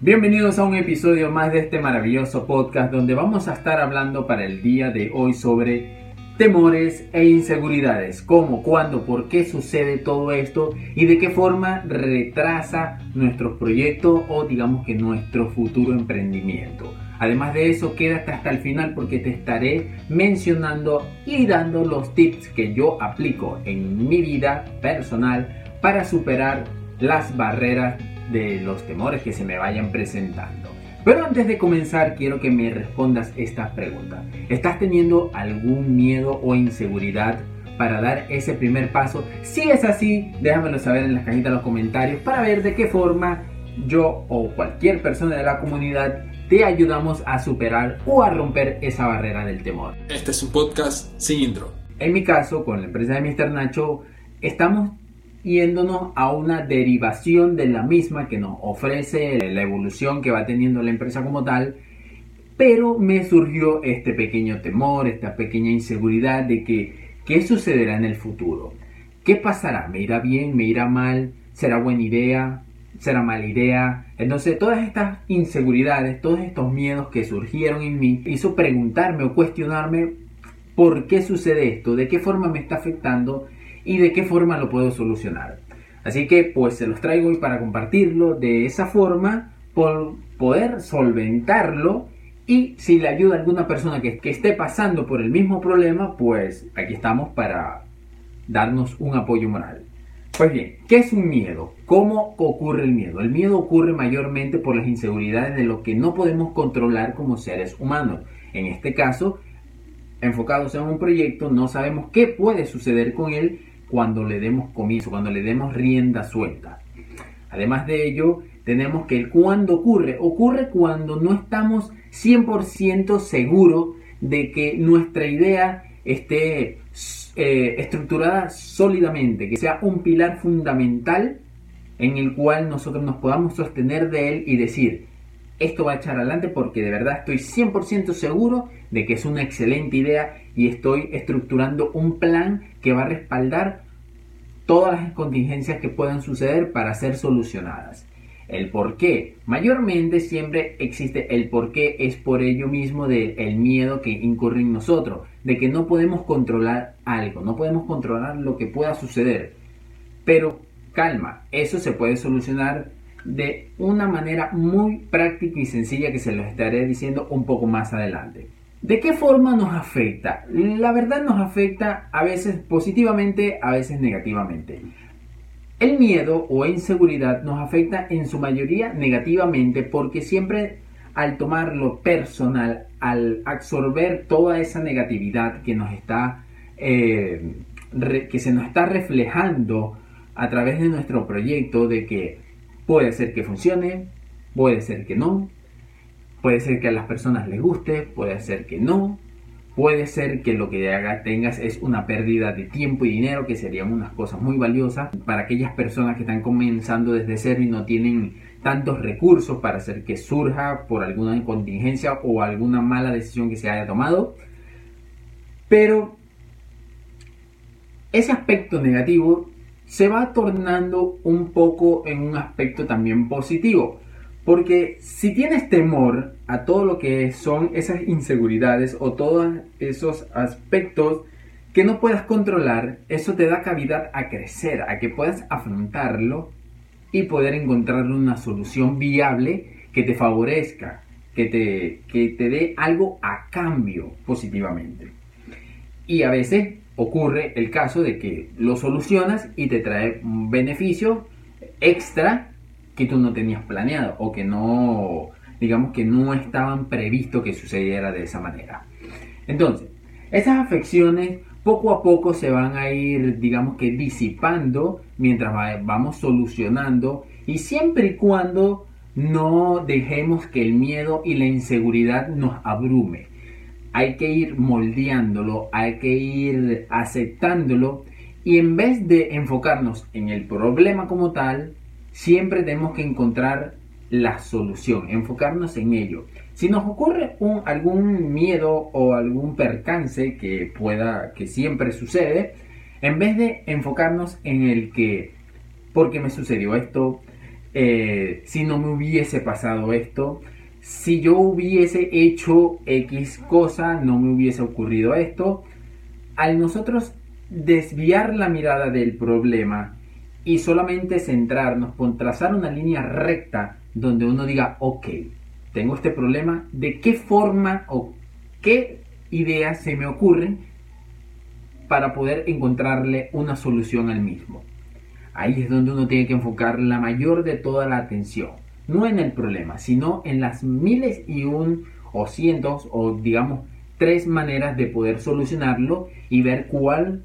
Bienvenidos a un episodio más de este maravilloso podcast donde vamos a estar hablando para el día de hoy sobre temores e inseguridades, cómo, cuándo, por qué sucede todo esto y de qué forma retrasa nuestro proyecto o digamos que nuestro futuro emprendimiento. Además de eso, quédate hasta el final porque te estaré mencionando y dando los tips que yo aplico en mi vida personal para superar las barreras de los temores que se me vayan presentando. Pero antes de comenzar quiero que me respondas estas preguntas. ¿Estás teniendo algún miedo o inseguridad para dar ese primer paso? Si es así, déjamelo saber en las cajitas de los comentarios para ver de qué forma yo o cualquier persona de la comunidad te ayudamos a superar o a romper esa barrera del temor. Este es un podcast sin intro. En mi caso, con la empresa de Mr. Nacho, estamos yéndonos a una derivación de la misma que nos ofrece la evolución que va teniendo la empresa como tal, pero me surgió este pequeño temor, esta pequeña inseguridad de que qué sucederá en el futuro. ¿Qué pasará? ¿Me irá bien? ¿Me irá mal? ¿Será buena idea? ¿Será mala idea? Entonces todas estas inseguridades, todos estos miedos que surgieron en mí, hizo preguntarme o cuestionarme por qué sucede esto, de qué forma me está afectando y de qué forma lo puedo solucionar. Así que pues se los traigo hoy para compartirlo de esa forma, por poder solventarlo y si le ayuda a alguna persona que, que esté pasando por el mismo problema, pues aquí estamos para darnos un apoyo moral. Pues bien, ¿qué es un miedo? ¿Cómo ocurre el miedo? El miedo ocurre mayormente por las inseguridades de lo que no podemos controlar como seres humanos. En este caso, enfocados en un proyecto, no sabemos qué puede suceder con él cuando le demos comienzo, cuando le demos rienda suelta. Además de ello, tenemos que el cuando ocurre, ocurre cuando no estamos 100% seguros de que nuestra idea esté eh, estructurada sólidamente, que sea un pilar fundamental en el cual nosotros nos podamos sostener de él y decir, esto va a echar adelante porque de verdad estoy 100% seguro de que es una excelente idea y estoy estructurando un plan que va a respaldar todas las contingencias que puedan suceder para ser solucionadas. El por qué. Mayormente siempre existe el por qué, es por ello mismo del miedo que incurre en nosotros, de que no podemos controlar algo, no podemos controlar lo que pueda suceder. Pero calma, eso se puede solucionar de una manera muy práctica y sencilla que se los estaré diciendo un poco más adelante. ¿De qué forma nos afecta? La verdad nos afecta a veces positivamente, a veces negativamente. El miedo o inseguridad nos afecta en su mayoría negativamente porque siempre al tomarlo personal, al absorber toda esa negatividad que nos está, eh, que se nos está reflejando a través de nuestro proyecto, de que Puede ser que funcione, puede ser que no, puede ser que a las personas les guste, puede ser que no, puede ser que lo que tengas es una pérdida de tiempo y dinero, que serían unas cosas muy valiosas para aquellas personas que están comenzando desde cero y no tienen tantos recursos para hacer que surja por alguna contingencia o alguna mala decisión que se haya tomado. Pero ese aspecto negativo se va tornando un poco en un aspecto también positivo. Porque si tienes temor a todo lo que son esas inseguridades o todos esos aspectos que no puedas controlar, eso te da cavidad a crecer, a que puedas afrontarlo y poder encontrar una solución viable que te favorezca, que te, que te dé algo a cambio positivamente. Y a veces ocurre el caso de que lo solucionas y te trae un beneficio extra que tú no tenías planeado o que no, digamos que no estaban previsto que sucediera de esa manera. Entonces, esas afecciones poco a poco se van a ir, digamos que disipando mientras vamos solucionando y siempre y cuando no dejemos que el miedo y la inseguridad nos abrume hay que ir moldeándolo, hay que ir aceptándolo y en vez de enfocarnos en el problema como tal, siempre tenemos que encontrar la solución, enfocarnos en ello. Si nos ocurre un, algún miedo o algún percance que pueda, que siempre sucede, en vez de enfocarnos en el que, ¿por qué me sucedió esto? eh, si no me hubiese pasado esto, si yo hubiese hecho X cosa, no me hubiese ocurrido esto. Al nosotros desviar la mirada del problema y solamente centrarnos con trazar una línea recta donde uno diga, ok, tengo este problema, ¿de qué forma o qué ideas se me ocurren para poder encontrarle una solución al mismo? Ahí es donde uno tiene que enfocar la mayor de toda la atención, no en el problema, sino en las miles y un o cientos o digamos tres maneras de poder solucionarlo y ver cuál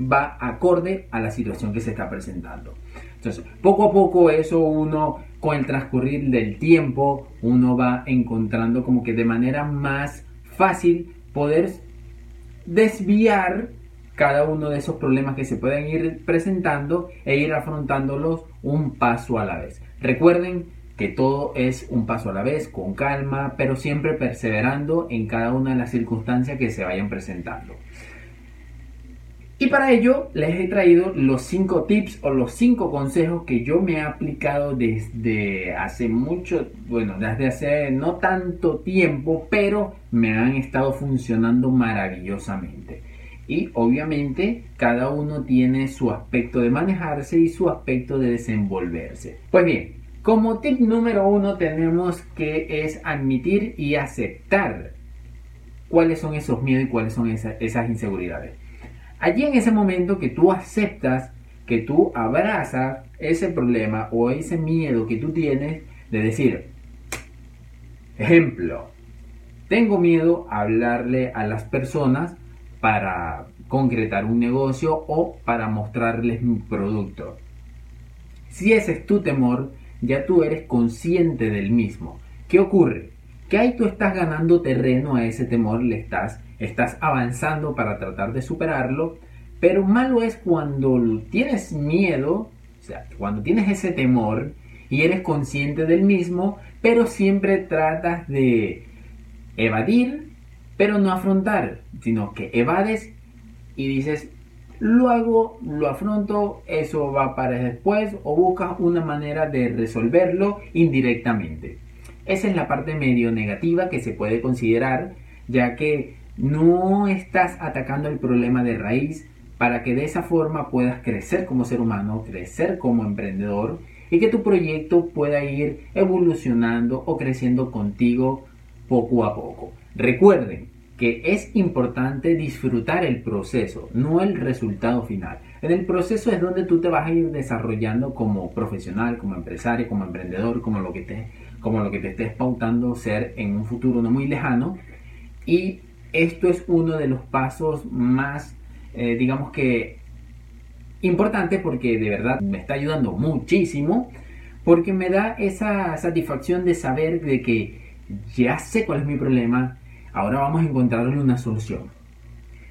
va acorde a la situación que se está presentando. Entonces, poco a poco eso uno, con el transcurrir del tiempo, uno va encontrando como que de manera más fácil poder desviar cada uno de esos problemas que se pueden ir presentando e ir afrontándolos un paso a la vez. Recuerden que todo es un paso a la vez, con calma, pero siempre perseverando en cada una de las circunstancias que se vayan presentando. Y para ello les he traído los 5 tips o los 5 consejos que yo me he aplicado desde hace mucho, bueno, desde hace no tanto tiempo, pero me han estado funcionando maravillosamente. Y obviamente cada uno tiene su aspecto de manejarse y su aspecto de desenvolverse. Pues bien, como tip número uno tenemos que es admitir y aceptar cuáles son esos miedos y cuáles son esas inseguridades. Allí en ese momento que tú aceptas, que tú abrazas ese problema o ese miedo que tú tienes de decir, ejemplo, tengo miedo a hablarle a las personas para concretar un negocio o para mostrarles mi producto. Si ese es tu temor, ya tú eres consciente del mismo. ¿Qué ocurre? Que ahí tú estás ganando terreno a ese temor, le estás estás avanzando para tratar de superarlo, pero malo es cuando tienes miedo, o sea, cuando tienes ese temor y eres consciente del mismo, pero siempre tratas de evadir, pero no afrontar, sino que evades y dices, lo hago, lo afronto, eso va para después, o buscas una manera de resolverlo indirectamente. Esa es la parte medio negativa que se puede considerar, ya que no estás atacando el problema de raíz para que de esa forma puedas crecer como ser humano, crecer como emprendedor y que tu proyecto pueda ir evolucionando o creciendo contigo poco a poco. Recuerden que es importante disfrutar el proceso, no el resultado final. En el proceso es donde tú te vas a ir desarrollando como profesional, como empresario, como emprendedor, como lo que te, como lo que te estés pautando ser en un futuro no muy lejano. Y esto es uno de los pasos más, eh, digamos que, importantes porque de verdad me está ayudando muchísimo, porque me da esa satisfacción de saber de que ya sé cuál es mi problema, ahora vamos a encontrarle una solución.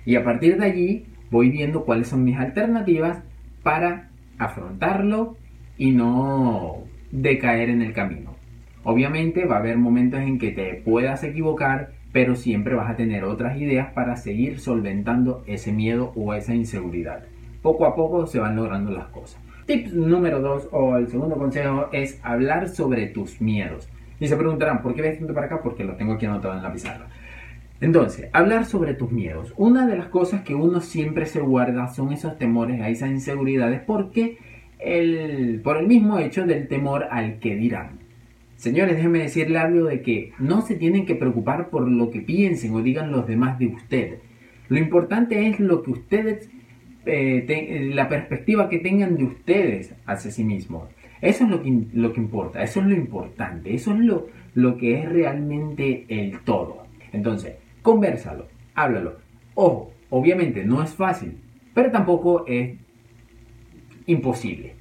Y a partir de allí voy viendo cuáles son mis alternativas para afrontarlo y no decaer en el camino. Obviamente va a haber momentos en que te puedas equivocar, pero siempre vas a tener otras ideas para seguir solventando ese miedo o esa inseguridad. Poco a poco se van logrando las cosas. Tip número 2 o el segundo consejo es hablar sobre tus miedos. Y se preguntarán, ¿por qué ves tanto para acá? Porque lo tengo aquí anotado en la pizarra. Entonces, hablar sobre tus miedos. Una de las cosas que uno siempre se guarda son esos temores, a esas inseguridades, porque el, por el mismo hecho del temor al que dirán. Señores, déjenme decirle algo de que no se tienen que preocupar por lo que piensen o digan los demás de ustedes. Lo importante es lo que ustedes, eh, la perspectiva que tengan de ustedes hacia sí mismos. Eso es lo que, lo que importa, eso es lo importante, eso es lo, lo que es realmente el todo. Entonces, conversalo, háblalo. Ojo, obviamente no es fácil, pero tampoco es imposible.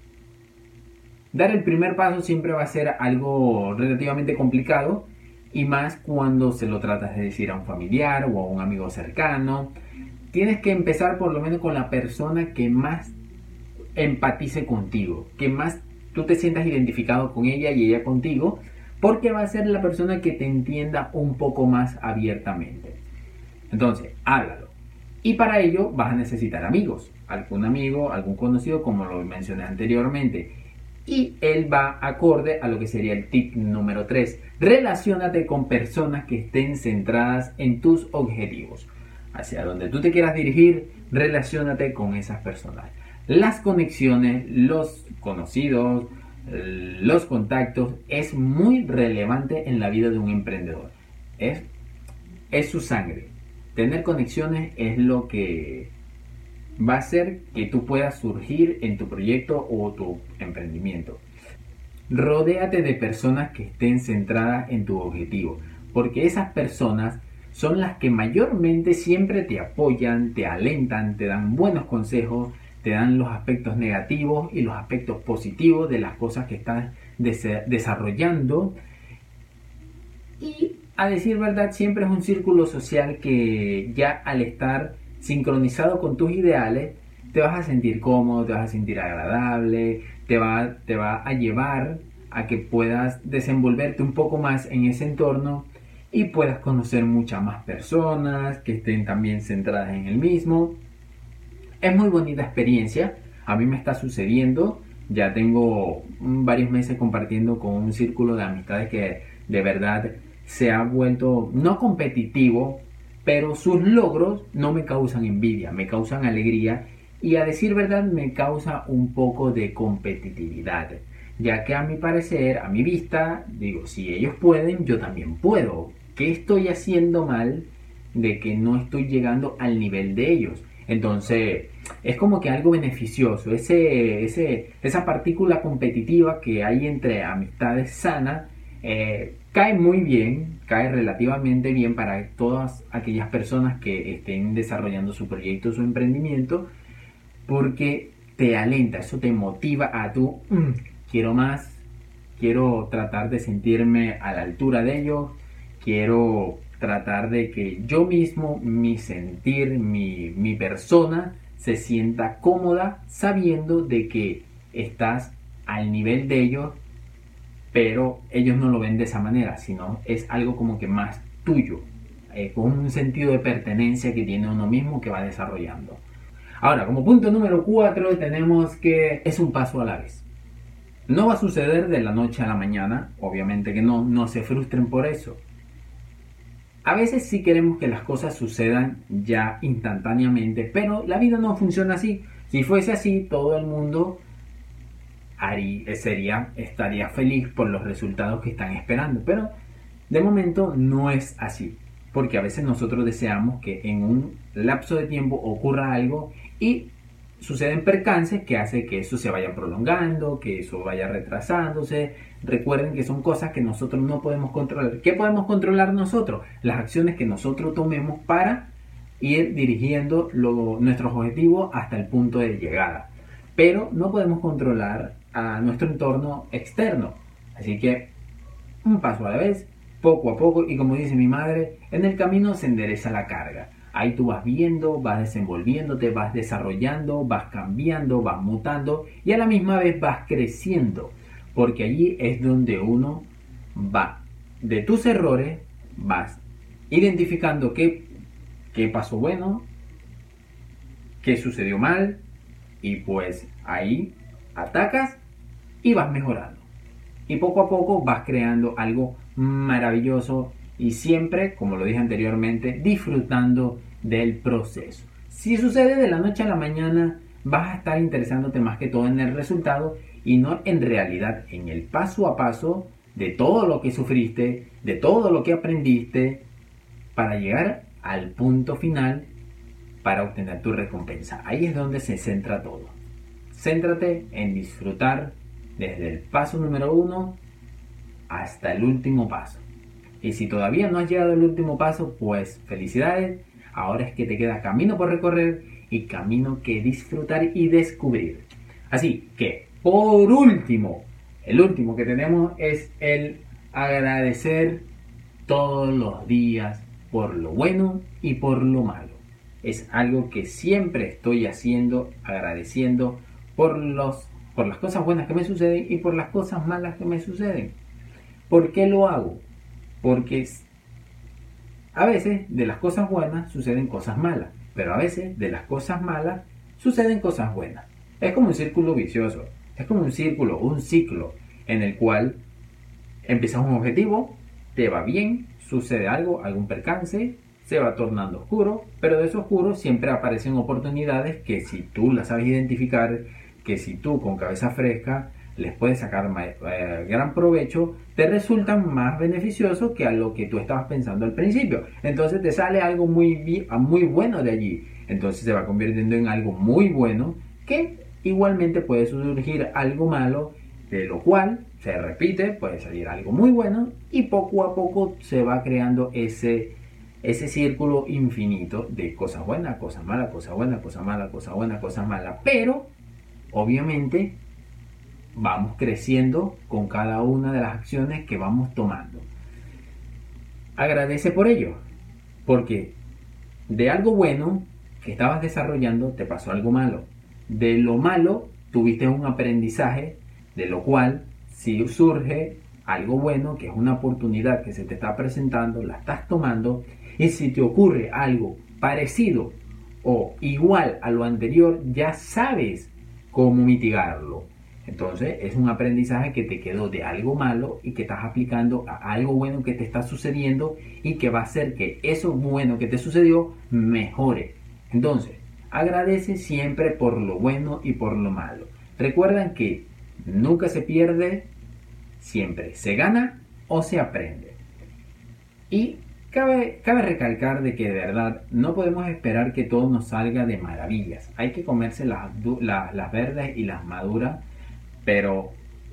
Dar el primer paso siempre va a ser algo relativamente complicado y más cuando se lo tratas de decir a un familiar o a un amigo cercano. Tienes que empezar por lo menos con la persona que más empatice contigo, que más tú te sientas identificado con ella y ella contigo, porque va a ser la persona que te entienda un poco más abiertamente. Entonces, háblalo. Y para ello vas a necesitar amigos, algún amigo, algún conocido, como lo mencioné anteriormente Y él va acorde a lo que sería el tip número 3. Relaciónate con personas que estén centradas en tus objetivos. Hacia donde tú te quieras dirigir, relaciónate con esas personas. Las conexiones, los conocidos, los contactos es muy relevante en la vida de un emprendedor. Es, es su sangre. Tener conexiones es lo que va a hacer que tú puedas surgir en tu proyecto o tu emprendimiento. Rodéate de personas que estén centradas en tu objetivo, porque esas personas son las que mayormente siempre te apoyan, te alentan, te dan buenos consejos, te dan los aspectos negativos y los aspectos positivos de las cosas que estás desarrollando. Y a decir verdad, siempre es un círculo social que ya al estar sincronizado con tus ideales, te vas a sentir cómodo, te vas a sentir agradable, te va, te va a llevar a que puedas desenvolverte un poco más en ese entorno y puedas conocer muchas más personas que estén también centradas en el mismo. Es muy bonita experiencia, a mí me está sucediendo, ya tengo varios meses compartiendo con un círculo de amistades que de verdad se ha vuelto no competitivo, pero sus logros no me causan envidia, me causan alegría y a decir verdad me causa un poco de competitividad, ya que a mi parecer, a mi vista, digo, si ellos pueden, yo también puedo. ¿Qué estoy haciendo mal de que no estoy llegando al nivel de ellos? Entonces, es como que algo beneficioso, ese, esa partícula competitiva que hay entre amistades sanas, eh, cae muy bien, cae relativamente bien para todas aquellas personas que estén desarrollando su proyecto, su emprendimiento, porque te alenta, eso te motiva a tú, mm, quiero más, quiero tratar de sentirme a la altura de ellos, quiero tratar de que yo mismo, mi sentir, mi, mi persona, se sienta cómoda sabiendo de que estás al nivel de ellos pero ellos no lo ven de esa manera, sino es algo como que más tuyo, eh, con un sentido de pertenencia que tiene uno mismo que va desarrollando. Ahora, como punto número 4 tenemos que es un paso a la vez. No va a suceder de la noche a la mañana, obviamente que no, no se frustren por eso. A veces sí queremos que las cosas sucedan ya instantáneamente, pero la vida no funciona así. Si fuese así, todo el mundo sería, estaría feliz por los resultados que están esperando. Pero de momento no es así. Porque a veces nosotros deseamos que en un lapso de tiempo ocurra algo y suceden percances que hace que eso se vaya prolongando, que eso vaya retrasándose. Recuerden que son cosas que nosotros no podemos controlar. ¿Qué podemos controlar nosotros? Las acciones que nosotros tomemos para ir dirigiendo nuestros objetivos hasta el punto de llegada. Pero no podemos controlar a nuestro entorno externo. Así que un paso a la vez, poco a poco, y como dice mi madre, en el camino se endereza la carga. Ahí tú vas viendo, vas desenvolviéndote, vas desarrollando, vas cambiando, vas mutando y a la misma vez vas creciendo. Porque allí es donde uno va. De tus errores vas identificando qué, qué pasó bueno, qué sucedió mal y pues ahí atacas y vas mejorando. Y poco a poco vas creando algo maravilloso y siempre, como lo dije anteriormente, disfrutando del proceso. Si sucede de la noche a la mañana, vas a estar interesándote más que todo en el resultado y no en realidad en el paso a paso de todo lo que sufriste, de todo lo que aprendiste, para llegar al punto final para obtener tu recompensa. Ahí es donde se centra todo. Céntrate en disfrutar desde el paso número uno hasta el último paso. Y si todavía no has llegado al último paso, pues felicidades. Ahora es que te queda camino por recorrer y camino que disfrutar y descubrir. Así que, por último, el último que tenemos es el agradecer todos los días por lo bueno y por lo malo. Es algo que siempre estoy haciendo, agradeciendo por, los, por las cosas buenas que me suceden y por las cosas malas que me suceden. ¿Por qué lo hago? Porque a veces de las cosas buenas suceden cosas malas, pero a veces de las cosas malas suceden cosas buenas. Es como un círculo vicioso. Es como un círculo, un ciclo en el cual empiezas un objetivo, te va bien, sucede algo, algún percance, se va tornando oscuro, pero de eso oscuro siempre aparecen oportunidades que si tú las sabes identificar, que si tú con cabeza fresca les puedes sacar eh, gran provecho, te resultan más beneficiosos que a lo que tú estabas pensando al principio. Entonces te sale algo muy, muy bueno de allí. Entonces se va convirtiendo en algo muy bueno que igualmente puede surgir algo malo, de lo cual se repite, puede salir algo muy bueno y poco a poco se va creando ese, ese círculo infinito de cosas buenas, cosas malas, cosas buenas, cosas malas, cosas buenas, cosas malas. Pero obviamente vamos creciendo con cada una de las acciones que vamos tomando. Agradece por ello, porque de algo bueno que estabas desarrollando te pasó algo malo. De lo malo tuviste un aprendizaje, de lo cual si surge algo bueno, que es una oportunidad que se te está presentando, la estás tomando, y si te ocurre algo parecido o igual a lo anterior, ya sabes cómo mitigarlo. Entonces es un aprendizaje que te quedó de algo malo y que estás aplicando a algo bueno que te está sucediendo y que va a hacer que eso bueno que te sucedió mejore. Entonces, agradece siempre por lo bueno y por lo malo. Recuerden que nunca se pierde, siempre se gana o se aprende. Y cabe, cabe recalcar de que de verdad no podemos esperar que todo nos salga de maravillas. Hay que comerse las, las verdes y las maduras pero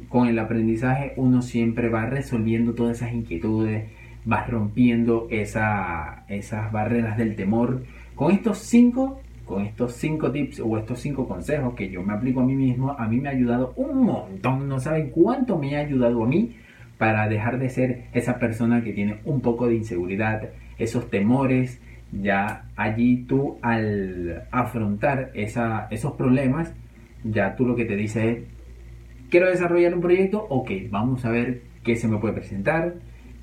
con el aprendizaje uno siempre va resolviendo todas esas inquietudes, va rompiendo esas barreras del temor. Con estos cinco, con estos cinco tips o estos cinco consejos que yo me aplico a mí mismo, a mí me ha ayudado un montón. No saben cuánto me ha ayudado a mí para dejar de ser esa persona que tiene un poco de inseguridad, esos temores. Ya allí tú al afrontar esos problemas, ya tú lo que te dices es quiero desarrollar un proyecto, ok, vamos a ver qué se me puede presentar,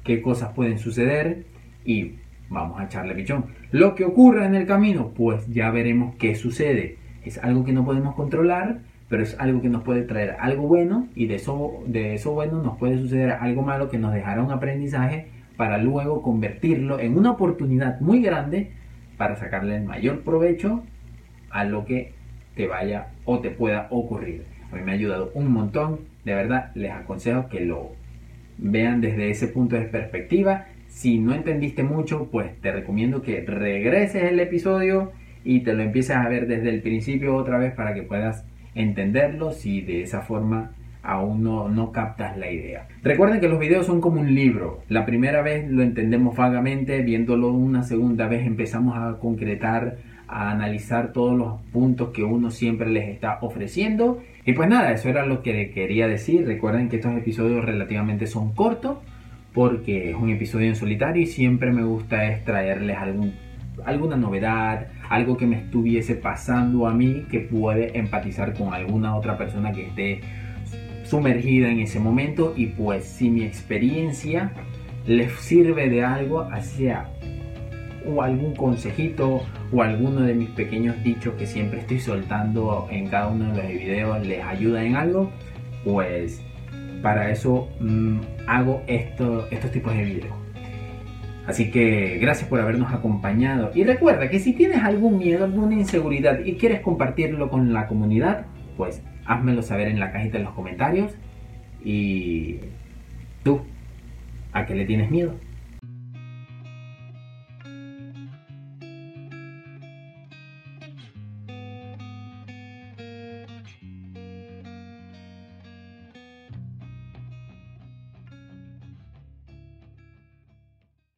qué cosas pueden suceder y vamos a echarle pichón. Lo que ocurra en el camino, pues ya veremos qué sucede. Es algo que no podemos controlar, pero es algo que nos puede traer algo bueno y de eso, de eso bueno nos puede suceder algo malo que nos dejará un aprendizaje para luego convertirlo en una oportunidad muy grande para sacarle el mayor provecho a lo que te vaya o te pueda ocurrir. A mí me ha ayudado un montón. De verdad, les aconsejo que lo vean desde ese punto de perspectiva. Si no entendiste mucho, pues te recomiendo que regreses el episodio y te lo empieces a ver desde el principio otra vez para que puedas entenderlo si de esa forma aún no, no, captas la idea. Recuerden que los videos son como un libro. La primera vez lo entendemos vagamente, viéndolo una segunda vez empezamos a concretar a analizar todos los puntos que uno siempre les está ofreciendo. Y pues nada, eso era lo que quería decir. Recuerden que estos episodios relativamente son cortos porque es un episodio en solitario y siempre me gusta extraerles algún, alguna novedad, algo que me estuviese pasando a mí que puede empatizar con alguna otra persona que esté sumergida en ese momento y pues si mi experiencia les sirve de algo, hacia o algún consejito o alguno de mis pequeños dichos que siempre estoy soltando en cada uno de los videos les ayuda en algo, pues para eso mm, hago esto, estos tipos de videos. Así que gracias por habernos acompañado. Y recuerda que si tienes algún miedo, alguna inseguridad y quieres compartirlo con la comunidad, pues házmelo saber en la cajita de los comentarios. Y tú, ¿a qué le tienes miedo?